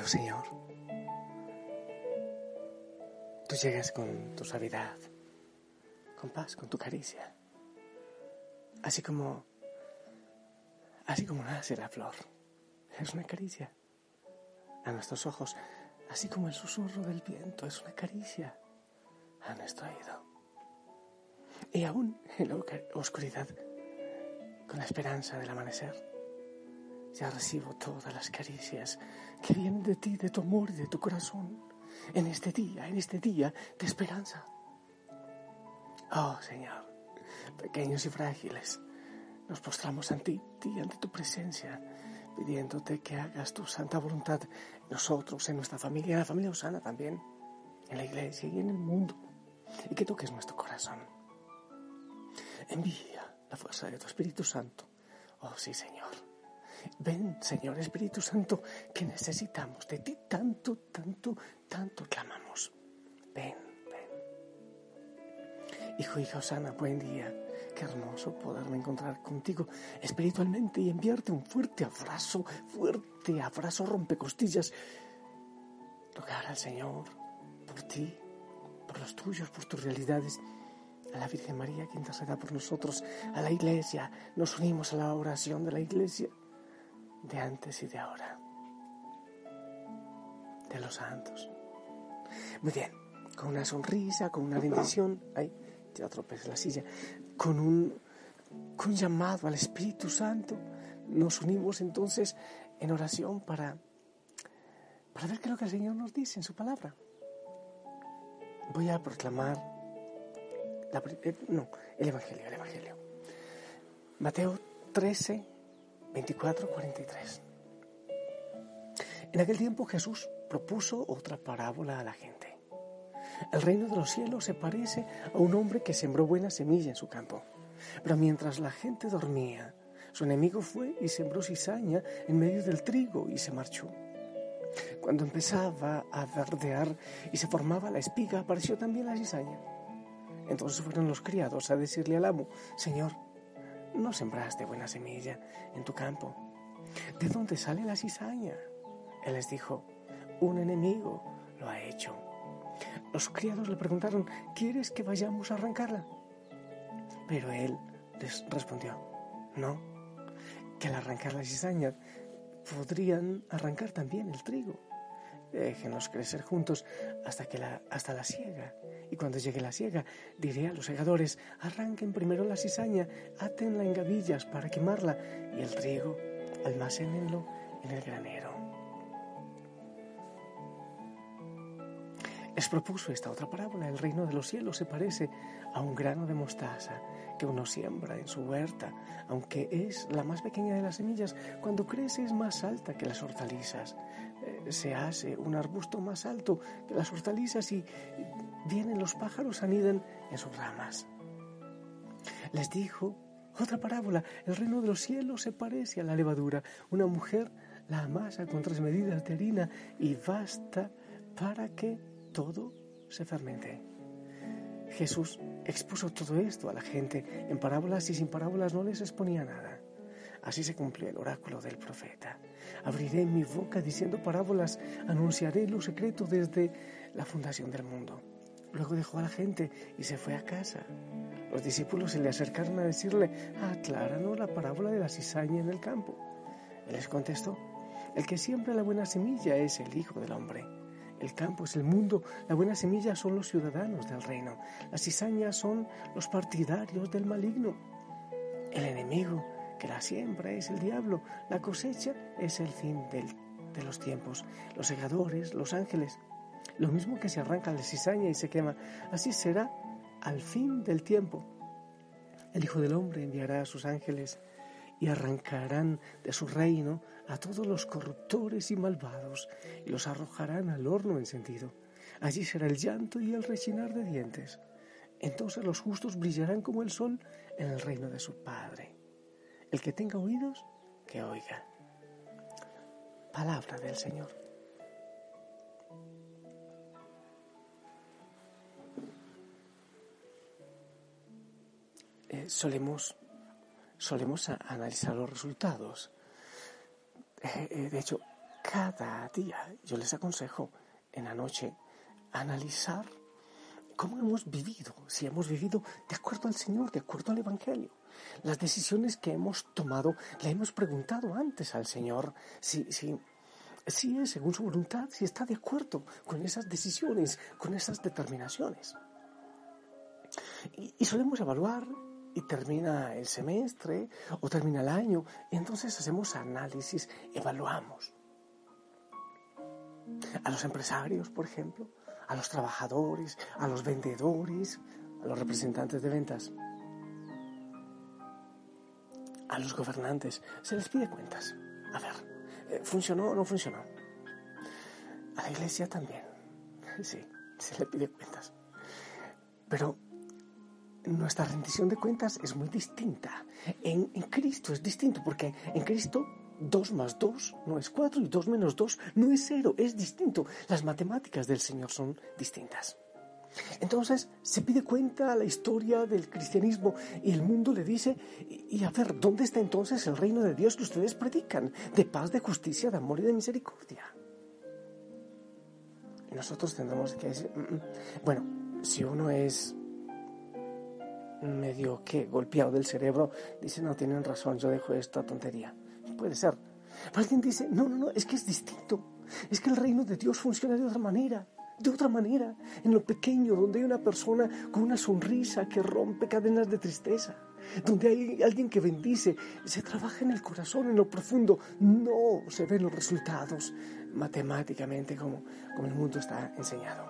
Señor, tú llegas con tu suavidad, con paz, con tu caricia, así como, así como nace la flor. Es una caricia a nuestros ojos, así como el susurro del viento es una caricia a nuestro oído. Y aún en la oscuridad, con la esperanza del amanecer, ya recibo todas las caricias que vienen de ti, de tu amor y de tu corazón, en este día, en este día de esperanza. Oh Señor, pequeños y frágiles, nos postramos ante ti, ante tu presencia, pidiéndote que hagas tu santa voluntad nosotros, en nuestra familia, en la familia Osana también, en la iglesia y en el mundo, y que toques nuestro corazón. Envía la fuerza de tu Espíritu Santo. Oh sí, Señor. Ven, Señor Espíritu Santo, que necesitamos de ti tanto, tanto, tanto clamamos. Ven, ven. Hijo hija Osana, buen día. Qué hermoso poderme encontrar contigo espiritualmente y enviarte un fuerte abrazo, fuerte abrazo rompecostillas. Tocar al Señor por ti, por los tuyos, por tus realidades. A la Virgen María que interceda por nosotros, a la Iglesia. Nos unimos a la oración de la Iglesia de antes y de ahora, de los santos. Muy bien, con una sonrisa, con una bendición, ay, ya tropecé la silla, con un, con llamado al Espíritu Santo, nos unimos entonces en oración para, para ver qué es lo que el Señor nos dice en su palabra. Voy a proclamar, eh, no, el Evangelio, el Evangelio. Mateo 13, 24-43. En aquel tiempo Jesús propuso otra parábola a la gente. El reino de los cielos se parece a un hombre que sembró buena semilla en su campo. Pero mientras la gente dormía, su enemigo fue y sembró cizaña en medio del trigo y se marchó. Cuando empezaba a verdear y se formaba la espiga, apareció también la cizaña. Entonces fueron los criados a decirle al amo, Señor, no sembraste buena semilla en tu campo. ¿De dónde sale la cizaña? Él les dijo, un enemigo lo ha hecho. Los criados le preguntaron, ¿quieres que vayamos a arrancarla? Pero él les respondió, no, que al arrancar la cizaña podrían arrancar también el trigo. Déjenlos crecer juntos hasta, que la, hasta la siega. Y cuando llegue la siega, diré a los segadores, arranquen primero la cizaña, átenla en gavillas para quemarla, y el trigo, almacénenlo en el granero. Les propuso esta otra parábola. El reino de los cielos se parece a un grano de mostaza que uno siembra en su huerta, aunque es la más pequeña de las semillas, cuando crece es más alta que las hortalizas. Se hace un arbusto más alto que las hortalizas y vienen los pájaros, anidan en sus ramas. Les dijo otra parábola, el reino de los cielos se parece a la levadura. Una mujer la amasa con tres medidas de harina y basta para que todo se fermente. Jesús expuso todo esto a la gente en parábolas y sin parábolas no les exponía nada. Así se cumplió el oráculo del profeta. Abriré mi boca diciendo parábolas, anunciaré lo secreto desde la fundación del mundo. Luego dejó a la gente y se fue a casa. Los discípulos se le acercaron a decirle, acláranos la parábola de la cizaña en el campo. Él les contestó, el que siembra la buena semilla es el Hijo del Hombre. El campo es el mundo, la buena semilla son los ciudadanos del reino, las cizañas son los partidarios del maligno. El enemigo que la siembra es el diablo, la cosecha es el fin de los tiempos, los segadores, los ángeles. Lo mismo que se arranca la cizaña y se quema, así será al fin del tiempo. El Hijo del Hombre enviará a sus ángeles y arrancarán de su reino a todos los corruptores y malvados y los arrojarán al horno encendido. Allí será el llanto y el rechinar de dientes. Entonces los justos brillarán como el sol en el reino de su Padre. El que tenga oídos, que oiga. Palabra del Señor. Eh, solemos solemos analizar los resultados. Eh, eh, de hecho, cada día yo les aconsejo en la noche analizar cómo hemos vivido, si hemos vivido de acuerdo al Señor, de acuerdo al Evangelio. Las decisiones que hemos tomado, le hemos preguntado antes al Señor si, si, si es según su voluntad, si está de acuerdo con esas decisiones, con esas determinaciones. Y, y solemos evaluar y termina el semestre o termina el año, y entonces hacemos análisis, evaluamos. A los empresarios, por ejemplo, a los trabajadores, a los vendedores, a los representantes de ventas, a los gobernantes. Se les pide cuentas. A ver, eh, ¿funcionó o no funcionó? A la iglesia también. Sí, se le pide cuentas. Pero nuestra rendición de cuentas es muy distinta. En, en Cristo es distinto porque en Cristo 2 más 2 no es 4 y 2 menos 2 no es 0, es distinto. Las matemáticas del Señor son distintas. Entonces se pide cuenta la historia del cristianismo y el mundo le dice, y a ver, ¿dónde está entonces el reino de Dios que ustedes predican? De paz, de justicia, de amor y de misericordia. Y nosotros tendremos que decir, mm, mm". bueno, si uno es medio que golpeado del cerebro, dice, no, tienen razón, yo dejo esta tontería. Puede ser. Alguien dice, no, no, no, es que es distinto. Es que el reino de Dios funciona de otra manera. De otra manera, en lo pequeño, donde hay una persona con una sonrisa que rompe cadenas de tristeza, donde hay alguien que bendice, se trabaja en el corazón, en lo profundo, no se ven los resultados matemáticamente como, como el mundo está enseñado.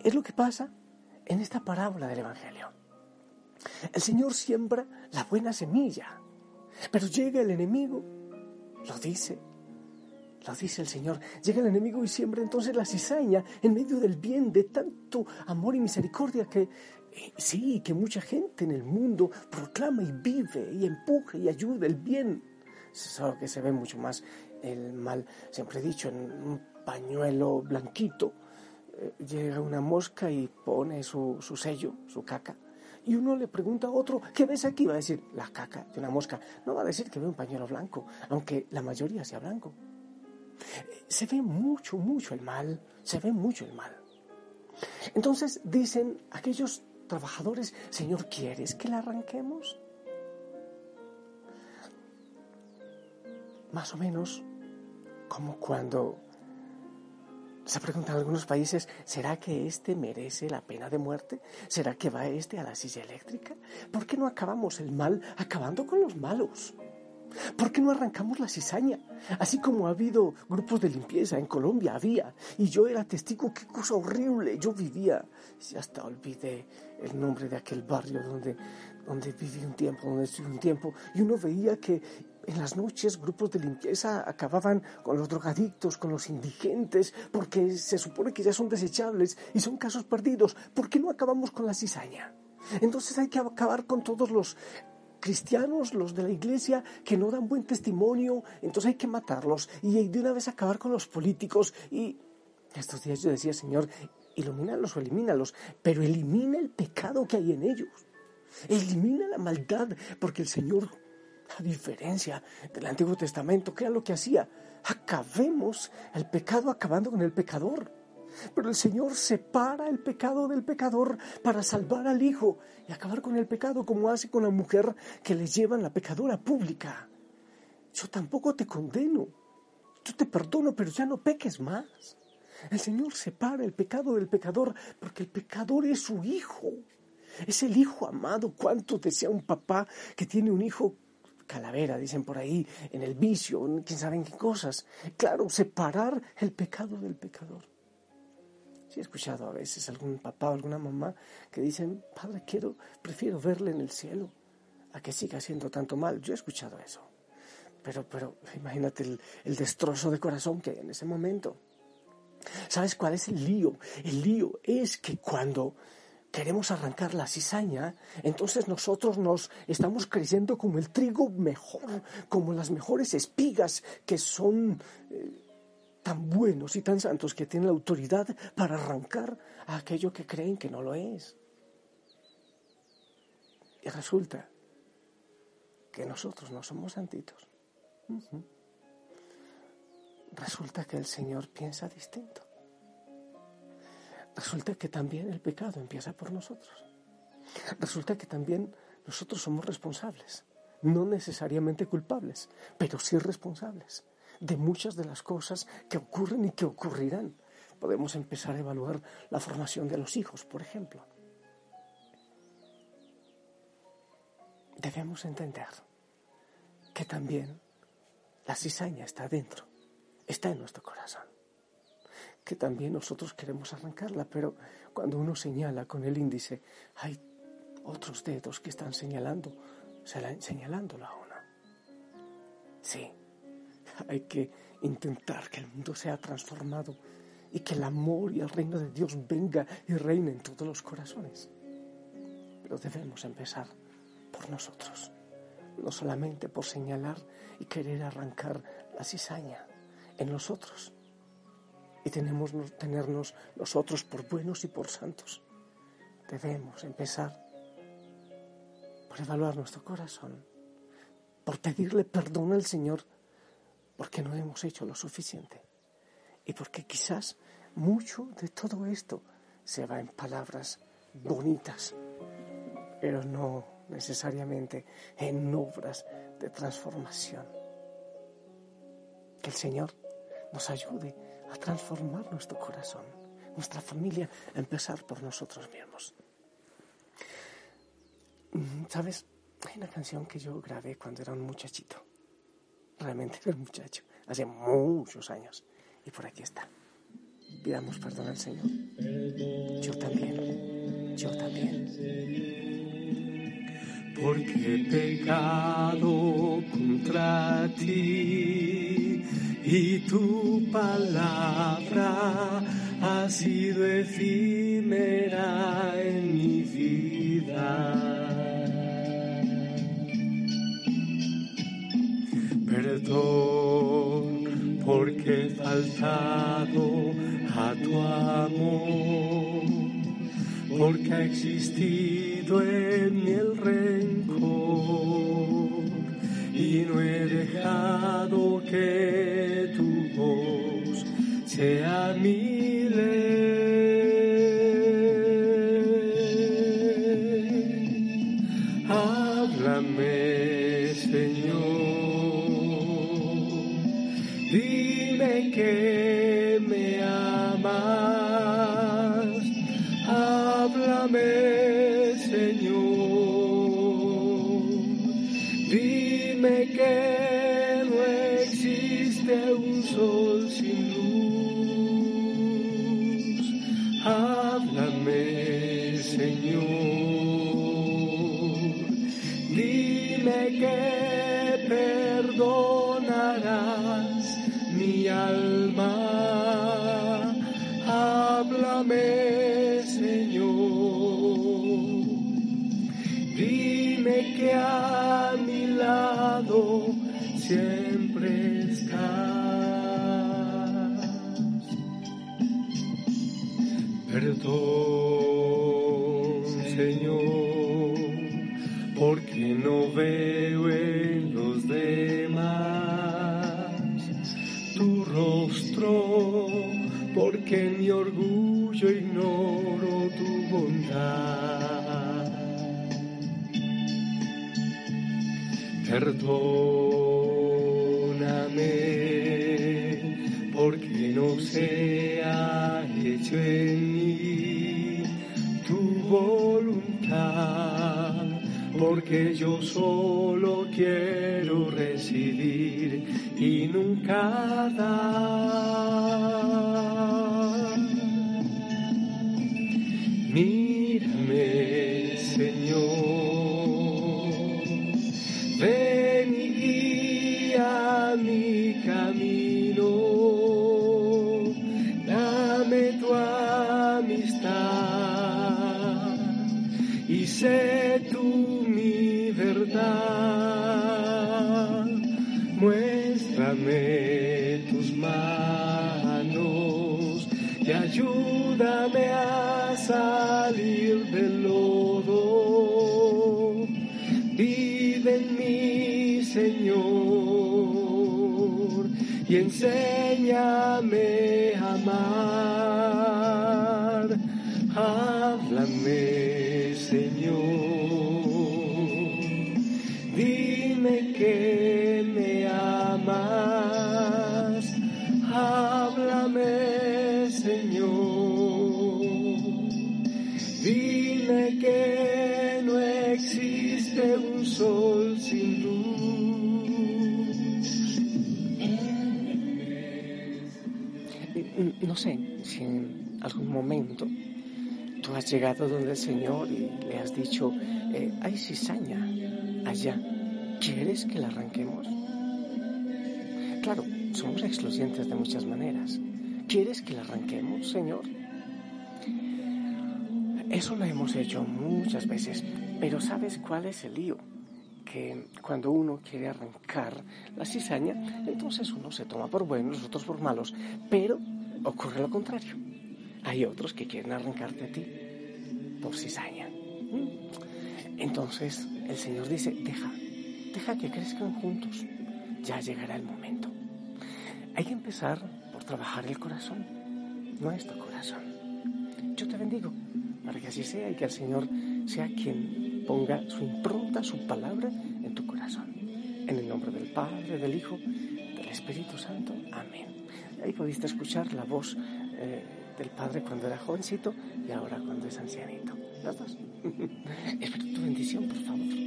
Es lo que pasa en esta parábola del Evangelio. El Señor siembra la buena semilla pero llega el enemigo, lo dice, lo dice el Señor, llega el enemigo y siembra entonces la cizaña en medio del bien, de tanto amor y misericordia que eh, sí, que mucha gente en el mundo proclama y vive y empuja y ayuda el bien. Es algo que se ve mucho más el mal, siempre he dicho, en un pañuelo blanquito, eh, llega una mosca y pone su, su sello, su caca, y uno le pregunta a otro, ¿qué ves aquí? Va a decir, la caca de una mosca. No va a decir que ve un pañuelo blanco, aunque la mayoría sea blanco. Se ve mucho, mucho el mal, se ve mucho el mal. Entonces dicen aquellos trabajadores, Señor, ¿quieres que la arranquemos? Más o menos como cuando se preguntan algunos países, ¿será que este merece la pena de muerte? ¿Será que va este a la silla eléctrica? ¿Por qué no acabamos el mal acabando con los malos? ¿Por qué no arrancamos la cizaña? Así como ha habido grupos de limpieza en Colombia, había, y yo era testigo, qué cosa horrible, yo vivía, y hasta olvidé el nombre de aquel barrio donde, donde viví un tiempo, donde estuve un tiempo, y uno veía que en las noches grupos de limpieza acababan con los drogadictos, con los indigentes, porque se supone que ya son desechables y son casos perdidos. ¿Por qué no acabamos con la cizaña? Entonces hay que acabar con todos los cristianos, los de la iglesia, que no dan buen testimonio, entonces hay que matarlos y de una vez acabar con los políticos. Y estos días yo decía, Señor, ilumínalos o elimínalos, pero elimina el pecado que hay en ellos. Elimina la maldad, porque el Señor a diferencia del Antiguo Testamento, ¿qué era lo que hacía? Acabemos el pecado acabando con el pecador. Pero el Señor separa el pecado del pecador para salvar al Hijo y acabar con el pecado como hace con la mujer que le llevan la pecadora pública. Yo tampoco te condeno. Yo te perdono, pero ya no peques más. El Señor separa el pecado del pecador porque el pecador es su hijo. Es el hijo amado. ¿Cuánto desea un papá que tiene un hijo calavera, dicen por ahí, en el vicio, quién sabe en qué cosas. Claro, separar el pecado del pecador. Sí he escuchado a veces algún papá o alguna mamá que dicen, padre, quiero, prefiero verle en el cielo a que siga haciendo tanto mal. Yo he escuchado eso. Pero, pero imagínate el, el destrozo de corazón que hay en ese momento. ¿Sabes cuál es el lío? El lío es que cuando queremos arrancar la cizaña, entonces nosotros nos estamos creyendo como el trigo mejor, como las mejores espigas que son eh, tan buenos y tan santos que tienen la autoridad para arrancar a aquello que creen que no lo es. Y resulta que nosotros no somos santitos. resulta que el Señor piensa distinto. Resulta que también el pecado empieza por nosotros. Resulta que también nosotros somos responsables, no necesariamente culpables, pero sí responsables de muchas de las cosas que ocurren y que ocurrirán. Podemos empezar a evaluar la formación de los hijos, por ejemplo. Debemos entender que también la cizaña está dentro, está en nuestro corazón. Que también nosotros queremos arrancarla, pero cuando uno señala con el índice, hay otros dedos que están señalando, señalándolo a uno. Sí, hay que intentar que el mundo sea transformado y que el amor y el reino de Dios venga y reine en todos los corazones. Pero debemos empezar por nosotros no solamente por señalar y querer arrancar la cizaña en nosotros. Y tenemos tenernos nosotros por buenos y por santos. Debemos empezar por evaluar nuestro corazón, por pedirle perdón al Señor porque no hemos hecho lo suficiente y porque quizás mucho de todo esto se va en palabras bonitas, pero no necesariamente en obras de transformación. Que el Señor nos ayude transformar nuestro corazón, nuestra familia, a empezar por nosotros mismos. Mm, ¿Sabes? Hay una canción que yo grabé cuando era un muchachito. Realmente era un muchacho, hace muchos años. Y por aquí está. Pidamos perdón al Señor. Yo también, yo también porque he pecado contra ti y tu palabra ha sido efímera en mi vida. Perdón porque he faltado a tu amor, porque ha existido en mí el rey y no he dejado que tu voz sea mi ley. Que no existe un sol sin luz. Háblame, Señor. Siempre estás. Perdón, Señor, porque no veo porque no se ha hecho en mí tu voluntad, porque yo solo quiero recibir y nunca dar. Háblame, Señor. Dime que me amas. Háblame, Señor. Dime que no existe un sol sin luz. No sé si en algún momento tú has llegado donde el Señor y le has dicho, eh, hay cizaña allá, ¿quieres que la arranquemos? Claro, somos excluyentes de muchas maneras. ¿Quieres que la arranquemos, Señor? Eso lo hemos hecho muchas veces, pero ¿sabes cuál es el lío? Que cuando uno quiere arrancar la cizaña, entonces uno se toma por buenos, otros por malos, pero ocurre lo contrario hay otros que quieren arrancarte a ti por cizaña. ¿Mm? Entonces el Señor dice, deja, deja que crezcan juntos, ya llegará el momento. Hay que empezar por trabajar el corazón, nuestro corazón. Yo te bendigo para que así sea y que el Señor sea quien ponga su impronta, su palabra en tu corazón. En el nombre del Padre, del Hijo, del Espíritu Santo. Amén. Ahí pudiste escuchar la voz. Eh, del padre cuando era jovencito y ahora cuando es ancianito. Las dos. Espero tu bendición, por favor.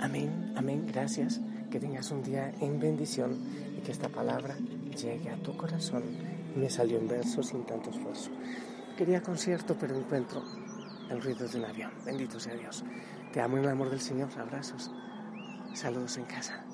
Amén, amén, gracias. Que tengas un día en bendición y que esta palabra llegue a tu corazón. Me salió en verso sin tanto esfuerzo. Quería concierto, pero encuentro el ruido de un avión. Bendito sea Dios. Te amo en el amor del Señor. Abrazos. Saludos en casa.